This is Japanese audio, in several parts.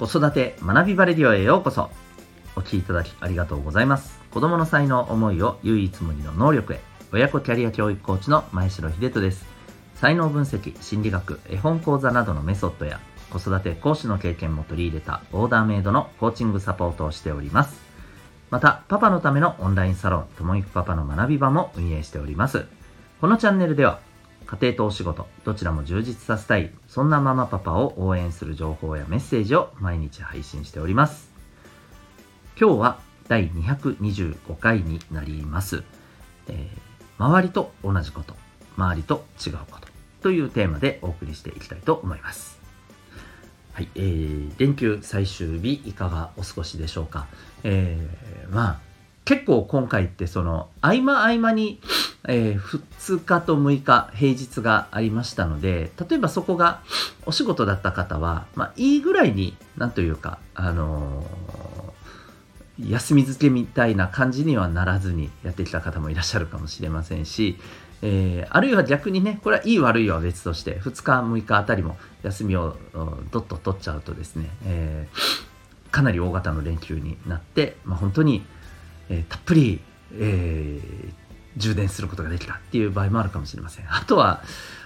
子育て学びバレディオへようこそ。お聴きいただきありがとうございます。子供の才能思いを唯一無二の能力へ。親子キャリア教育コーチの前城秀人です。才能分析心理学絵本講座などのメソッドや子育て講師の経験も取り入れたオーダーメイドのコーチングサポートをしております。またパパのためのオンラインサロンともいくパパの学び場も運営しております。このチャンネルでは家庭とお仕事どちらも充実させたいそんなママパパを応援する情報やメッセージを毎日配信しております。今日は第225回になります、えー、周りと同じこと周りと違うことというテーマでお送りしていきたいと思います。はい、えー、連休最終日いかがお過ごしでしょうか、えー、まあ結構今回ってその合間合間に、えー、2日と6日平日がありましたので例えばそこがお仕事だった方は、まあ、いいぐらいになんというか、あのー、休み付けみたいな感じにはならずにやってきた方もいらっしゃるかもしれませんし、えー、あるいは逆にねこれはいい悪いは別として2日6日あたりも休みをどっと取っちゃうとですね、えー、かなり大型の連休になって、まあ、本当にえー、たっぷり、えー、充電することができたっていう場合もあるかもしれません。あとは、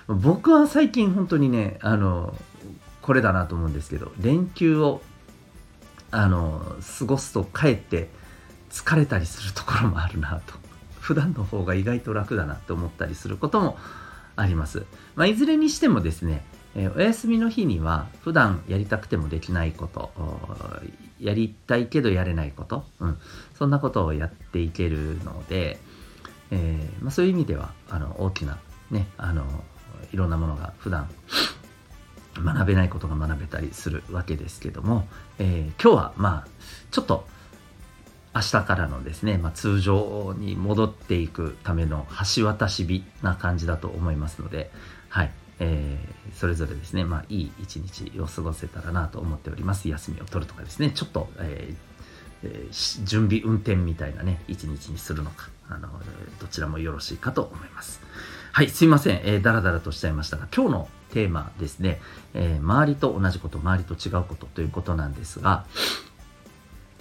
僕は最近本当にね、あの、これだなと思うんですけど、連休を、あの、過ごすとかえって疲れたりするところもあるなと。普段の方が意外と楽だなと思ったりすることもあります。まあ、いずれにしてもですね、え、お休みの日には普段やりたくてもできないことやりたいけどやれないこと、うん、そんなことをやっていけるので、えー、まあ、そういう意味ではあの大きなねあのいろんなものが普段学べないことが学べたりするわけですけども、えー、今日はまあちょっと明日からのですね、まあ、通常に戻っていくための橋渡し日な感じだと思いますので、はい、えー、それぞれですね、まあ、いい一日を過ごせたらなと思っております。休みを取るとかですね、ちょっと、えーえ、準備運転みたいなね、一日にするのか、あの、どちらもよろしいかと思います。はい、すいません、えー、だらだらとしちゃいましたが、今日のテーマですね、えー、周りと同じこと、周りと違うことということなんですが、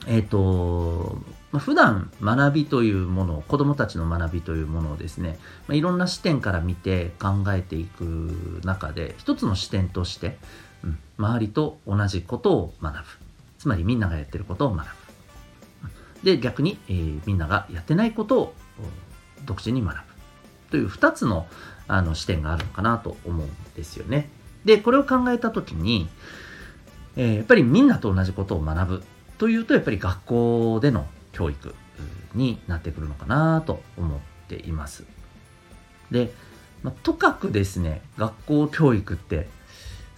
えっ、ー、と、まあ、普段学びというものを、子供たちの学びというものをですね、まあ、いろんな視点から見て考えていく中で、一つの視点として、うん、周りと同じことを学ぶ。つまりみんながやってることを学ぶ。で、逆に、えー、みんながやってないことを独自に学ぶ。という二つのあの視点があるのかなと思うんですよね。で、これを考えたときに、えー、やっぱりみんなと同じことを学ぶというとやっぱり学校での教育になってくるのかなと思っています。で、まあ、とかくですね学校教育って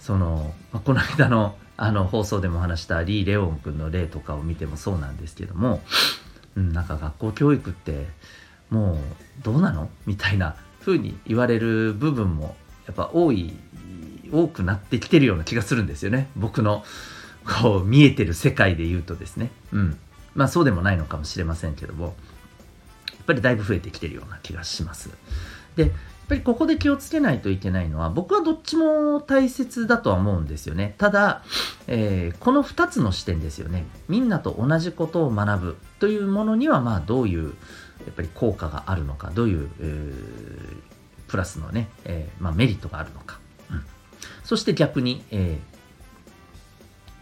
その、まあ、この間の あの放送でも話したリー・レオン君の例とかを見てもそうなんですけども、うん、なんか学校教育ってもうどうなの？みたいな風に言われる部分もやっぱ多い多くなってきてるような気がするんですよね僕のこう見えてる世界で言うとですね。うん。まあそうでもないのかもしれませんけども、やっぱりだいぶ増えてきてるような気がします。で、っぱりここで気をつけないといけないのは、僕はどっちも大切だとは思うんですよね。ただ、えー、この2つの視点ですよね。みんなと同じことを学ぶというものには、まあどういう、やっぱり効果があるのか、どういう、えー、プラスのね、えー、まあ、メリットがあるのか。うん、そして逆に、え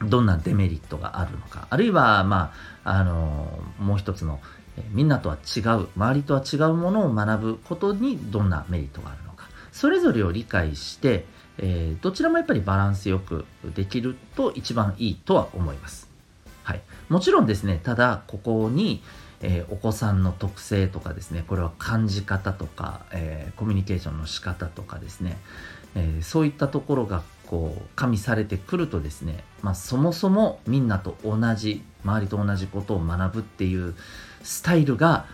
どんなデメリットがあるのか、あるいは、まあ、あの、もう一つの、みんなとは違う、周りとは違うものを学ぶことにどんなメリットがあるのか、それぞれを理解して、えー、どちらもやっぱりバランスよくできると一番いいとは思います。はい。もちろんですね、ただ、ここに、えー、お子さんの特性とかですね、これは感じ方とか、えー、コミュニケーションの仕方とかですね、えそういったところがこう加味されてくるとですね、まあ、そもそもみんなと同じ周りと同じことを学ぶっていうスタイルが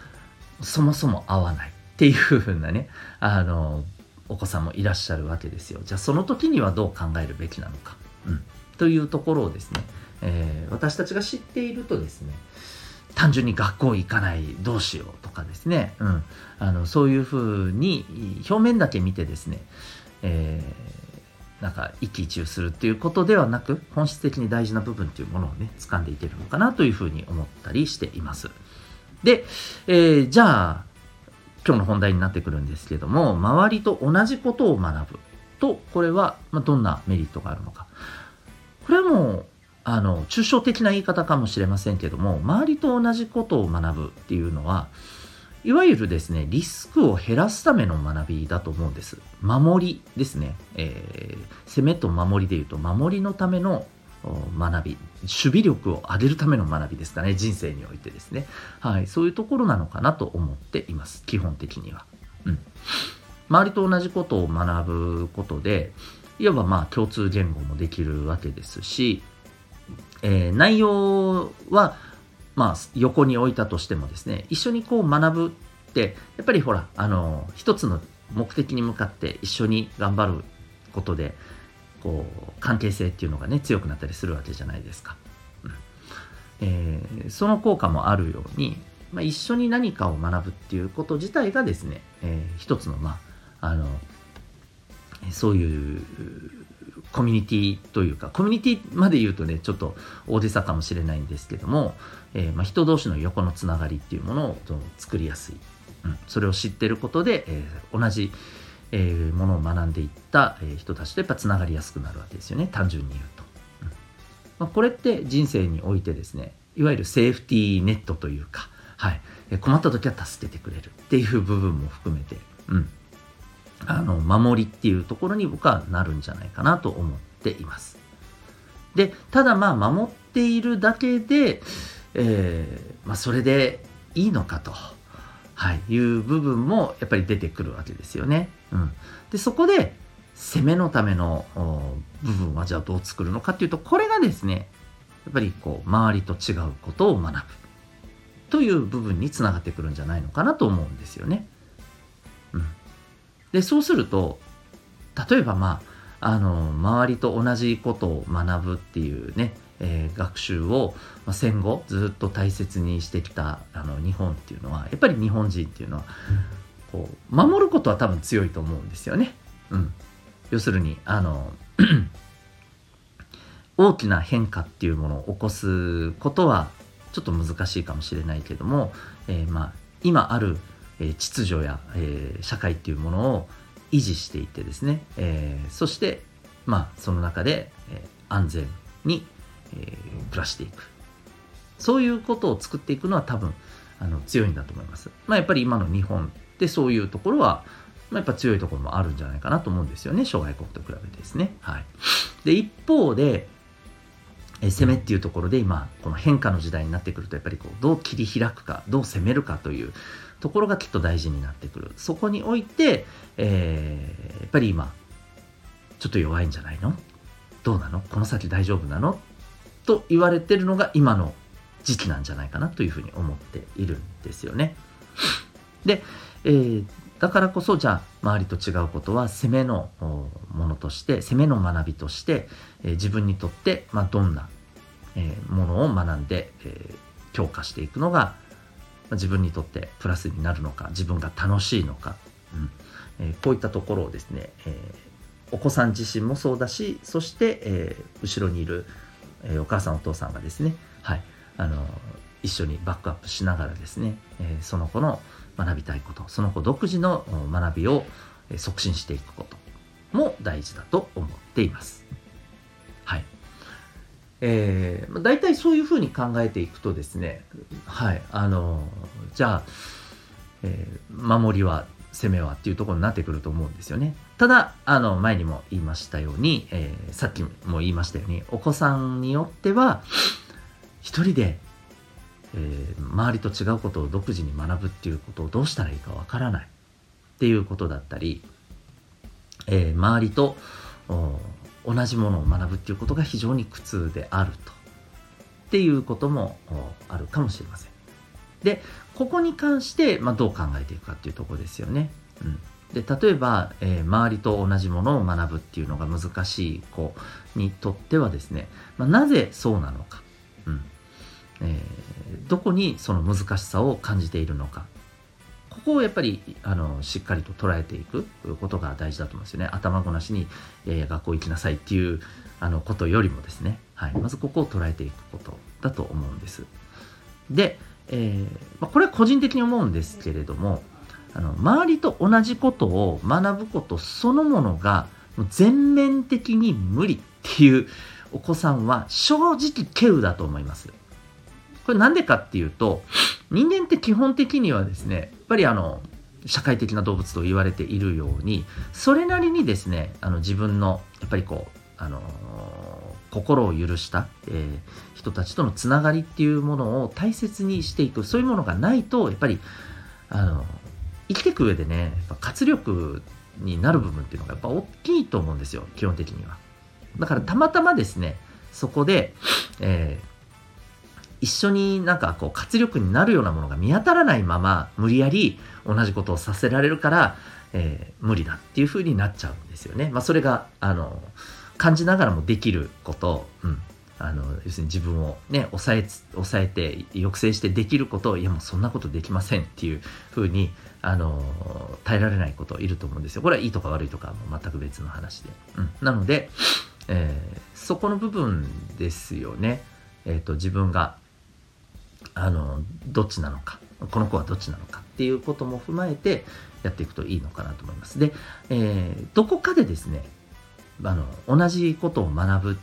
そもそも合わないっていうふうなねあのお子さんもいらっしゃるわけですよ。じゃあその時にはどう考えるべきなのか、うん、というところをですね、えー、私たちが知っているとですね単純に学校行かないどうしようとかですね、うん、あのそういうふうに表面だけ見てですね、えーなんか一喜一憂するっていうことではなく本質的に大事な部分っていうものをね掴んでいけるのかなというふうに思ったりしています。で、えー、じゃあ今日の本題になってくるんですけども周りと同じことを学ぶとこれはまどんなメリットがあるのかこれはもうあの抽象的な言い方かもしれませんけども周りと同じことを学ぶっていうのはいわゆるですね、リスクを減らすための学びだと思うんです。守りですね。えー、攻めと守りで言うと、守りのための学び、守備力を上げるための学びですかね、人生においてですね。はい、そういうところなのかなと思っています、基本的には。うん。周りと同じことを学ぶことで、いわばまあ共通言語もできるわけですし、えー、内容はまあ、横に置いたとしてもですね、一緒にこう学ぶって、やっぱりほら、あの、一つの目的に向かって一緒に頑張ることで、こう、関係性っていうのがね、強くなったりするわけじゃないですか。うんえー、その効果もあるように、まあ、一緒に何かを学ぶっていうこと自体がですね、えー、一つの、まあ、あの、そういうコミュニティというか、コミュニティまで言うとね、ちょっと大げさかもしれないんですけども、えー、まあ、人同士の横のつながりっていうものを作りやすい。うん、それを知ってることで、えー、同じ、えー、ものを学んでいった、人たちとやっぱつながりやすくなるわけですよね、単純に言うと。うん。まあ、これって人生においてですね、いわゆるセーフティーネットというか、はい、困った時は助けてくれるっていう部分も含めて、うん、あの、守りっていうところに僕はなるんじゃないかなと思っています。で、ただまあ守っているだけで、えー、まあそれでいいのかと、はい、いう部分もやっぱり出てくるわけですよね。うん。で、そこで攻めのための部分はじゃあどう作るのかっていうと、これがですね、やっぱりこう、周りと違うことを学ぶという部分につながってくるんじゃないのかなと思うんですよね。うん。で、そうすると、例えばまあ、あの、周りと同じことを学ぶっていうね、えー、学習を、ま、戦後ずっと大切にしてきたあの日本っていうのは、やっぱり日本人っていうのは、こう、守ることは多分強いと思うんですよね。うん。要するに、あの、大きな変化っていうものを起こすことはちょっと難しいかもしれないけども、えー、まあ今あるえ秩序や、え社会っていうものを維持していってですね、えそして、まあ、その中で、え安全に、え暮らしていく。そういうことを作っていくのは多分、あの、強いんだと思います。まあ、やっぱり今の日本ってそういうところは、まあ、やっぱ強いところもあるんじゃないかなと思うんですよね。諸外国と比べてですね。はい。で、一方で、え攻めっていうところで今、この変化の時代になってくると、やっぱりこう、どう切り開くか、どう攻めるかという、ところがきっと大事になってくる。そこにおいて、えー、やっぱり今、ちょっと弱いんじゃないの？どうなの？この先大丈夫なの？と言われてるのが今の時期なんじゃないかなというふうに思っているんですよね。で、えー、だからこそじゃあ周りと違うことは攻めのものとして攻めの学びとして、えー、自分にとって、まあ、どんな、えー、ものを学んで、えー、強化していくのがまあ自分にとってプラスになるのか自分が楽しいのか、うんえー、こういったところをですね、えー、お子さん自身もそうだしそして、えー、後ろにいる、えお母さんお父さんがですね、はい、あの一緒にバックアップしながらですね、えその子の学びたいことその子独自の学びを促進していくことも大事だと思っています。はいえー、大体そういうふうに考えていくとですね、はい、あの、じゃあ、えー、守りは、攻めはっていうところになってくると思うんですよね。ただ、あの、前にも言いましたように、えー、さっきも言いましたように、お子さんによっては、一人で、えー、周りと違うことを独自に学ぶっていうことをどうしたらいいかわからないっていうことだったり、えー、周りと同じものを学ぶっていうことが非常に苦痛であると。っていうこともあるかもしれません。で、ここに関して、まあ、どう考えていくかっていうところですよね。うん。で、例えば、えー、周りと同じものを学ぶっていうのが難しい子にとってはですね、まあ、なぜそうなのか。うん。えー、どこにその難しさを感じているのか。ここをやっぱりあのしっかりと捉えていくことが大事だと思うんですよね頭ごなしに、えー、学校行きなさいっていうあのことよりもですね、はい、まずここを捉えていくことだと思うんですで、えー、まあ、これは個人的に思うんですけれどもあの周りと同じことを学ぶことそのものが全面的に無理っていうお子さんは正直稀有だと思います。これなんでかっていうと人間って基本的にはですねやっぱりあの社会的な動物と言われているようにそれなりにですねあの自分のやっぱりこうあの心を許した、えー、人たちとのつながりっていうものを大切にしていくそういうものがないとやっぱりあの生きていく上でねやっぱ活力になる部分っていうのがやっぱ大きいと思うんですよ基本的には。だからたまたまですねそこで、えー、一緒になんかこう活力になるようなものが見当たらないまま無理やり同じことをさせられるから、えー、無理だっていう風になっちゃうんですよね。まあそれがあの感じながらもできること、うん、あの要するに自分をね抑え抑えて抑制してできることをいやもうそんなことできませんっていうふうにあの耐えられないこといると思うんですよ。これはいいとか悪いとかも全く別の話で、うん、なので、えー、そこの部分ですよね。えっ、ー、と自分があのどっちなのかこの子はどっちなのかっていうことも踏まえてやっていくといいのかなと思います。で、えー、どこかでですねあの同じことを学ぶ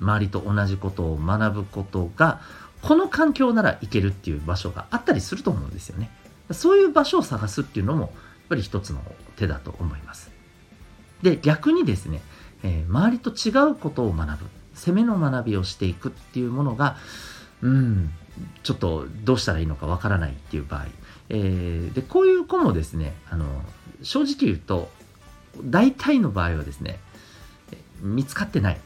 周りと同じことを学ぶことがこの環境なら行けるっていう場所があったりすると思うんですよね。そういう場所を探すっていうのもやっぱり一つの手だと思います。で逆にですね、えー、周りと違うことを学ぶ攻めの学びをしていくっていうものがうんちょっとどうしたらいいのかわからないっていう場合、えー、でこういう子もですねあの正直言うと大体の場合はですね見つかってないっ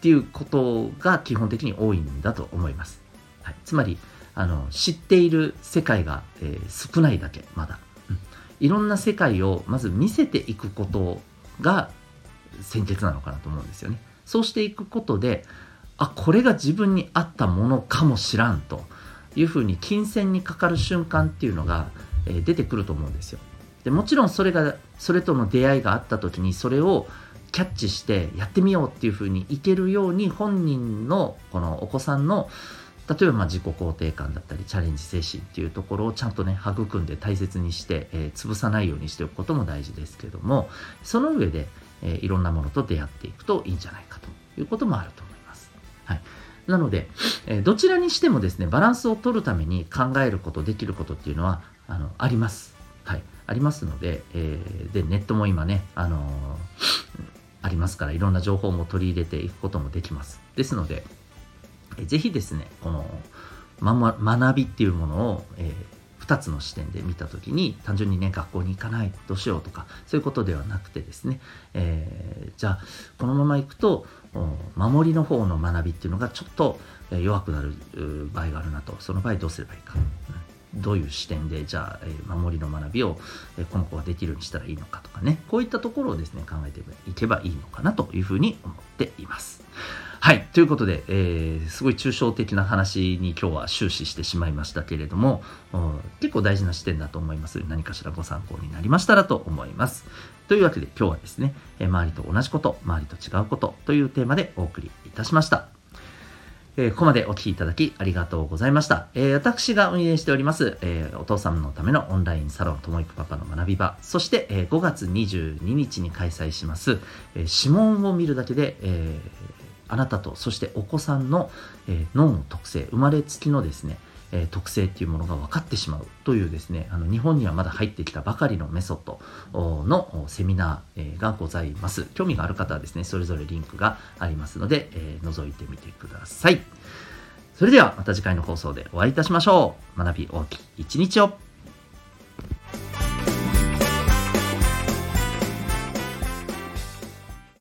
ていうことが基本的に多いんだと思います。はい、つまりあの知っている世界が、えー、少ないだけまだ、うん、いろんな世界をまず見せていくことが先決なのかなと思うんですよね。そうしていくことであこれが自分に合ったものかもしらんというふうに金銭にかかる瞬間っていうのが、えー、出てくると思うんですよ。でもちろんそれがそれとの出会いがあった時にそれをキャッチしてやってみようっていうふうにいけるように本人のこのお子さんの例えばま自己肯定感だったりチャレンジ精神っていうところをちゃんとね育んで大切にして、えー、潰さないようにしておくことも大事ですけどもその上で、えー、いろんなものと出会っていくといいんじゃないかということもあると思います。はい、なので、えー、どちらにしてもですねバランスを取るために考えることできることっていうのはあのあります。はい、ありますので,、えーでネットも今ね、あのありますからいろんな情報も取り入れていくこともできます。ですのでぜひですねこの、ま、学びっていうものを、えー、2つの視点で見た時に単純にね学校に行かないどうしようとかそういうことではなくてですね、えー、じゃあこのまま行くと守りの方の学びっていうのがちょっと弱くなる場合があるなと。その場合どうすればいいか、うん。どういう視点でじゃあ、え守りの学びを、えこの子ができるようにしたらいいのかとかねこういったところをですね考えていけばいいのかなというふうに思っています。はい。ということで、えー、すごい抽象的な話に今日は終始してしまいましたけれども、結構大事な視点だと思います。何かしらご参考になりましたらと思います。というわけで今日はですねえ、周りと同じこと、周りと違うことというテーマでお送りいたしました。えー、ここまでお聴きいただきありがとうございました。えー、私が運営しております、えー、お父さんのためのオンラインサロン、ともいくパパの学び場、そして、え5月22日に開催します、え指紋を見るだけで、えあなたと、そしてお子さんの、え脳の特性、生まれつきのですね、え特性っていうものが分かってしまうというですね、あの日本にはまだ入ってきたばかりのメソッドのセミナーがございます。興味がある方はですね、それぞれリンクがありますので、えー、覗いてみてください。それではまた次回の放送でお会いいたしましょう。学び大きい一日を。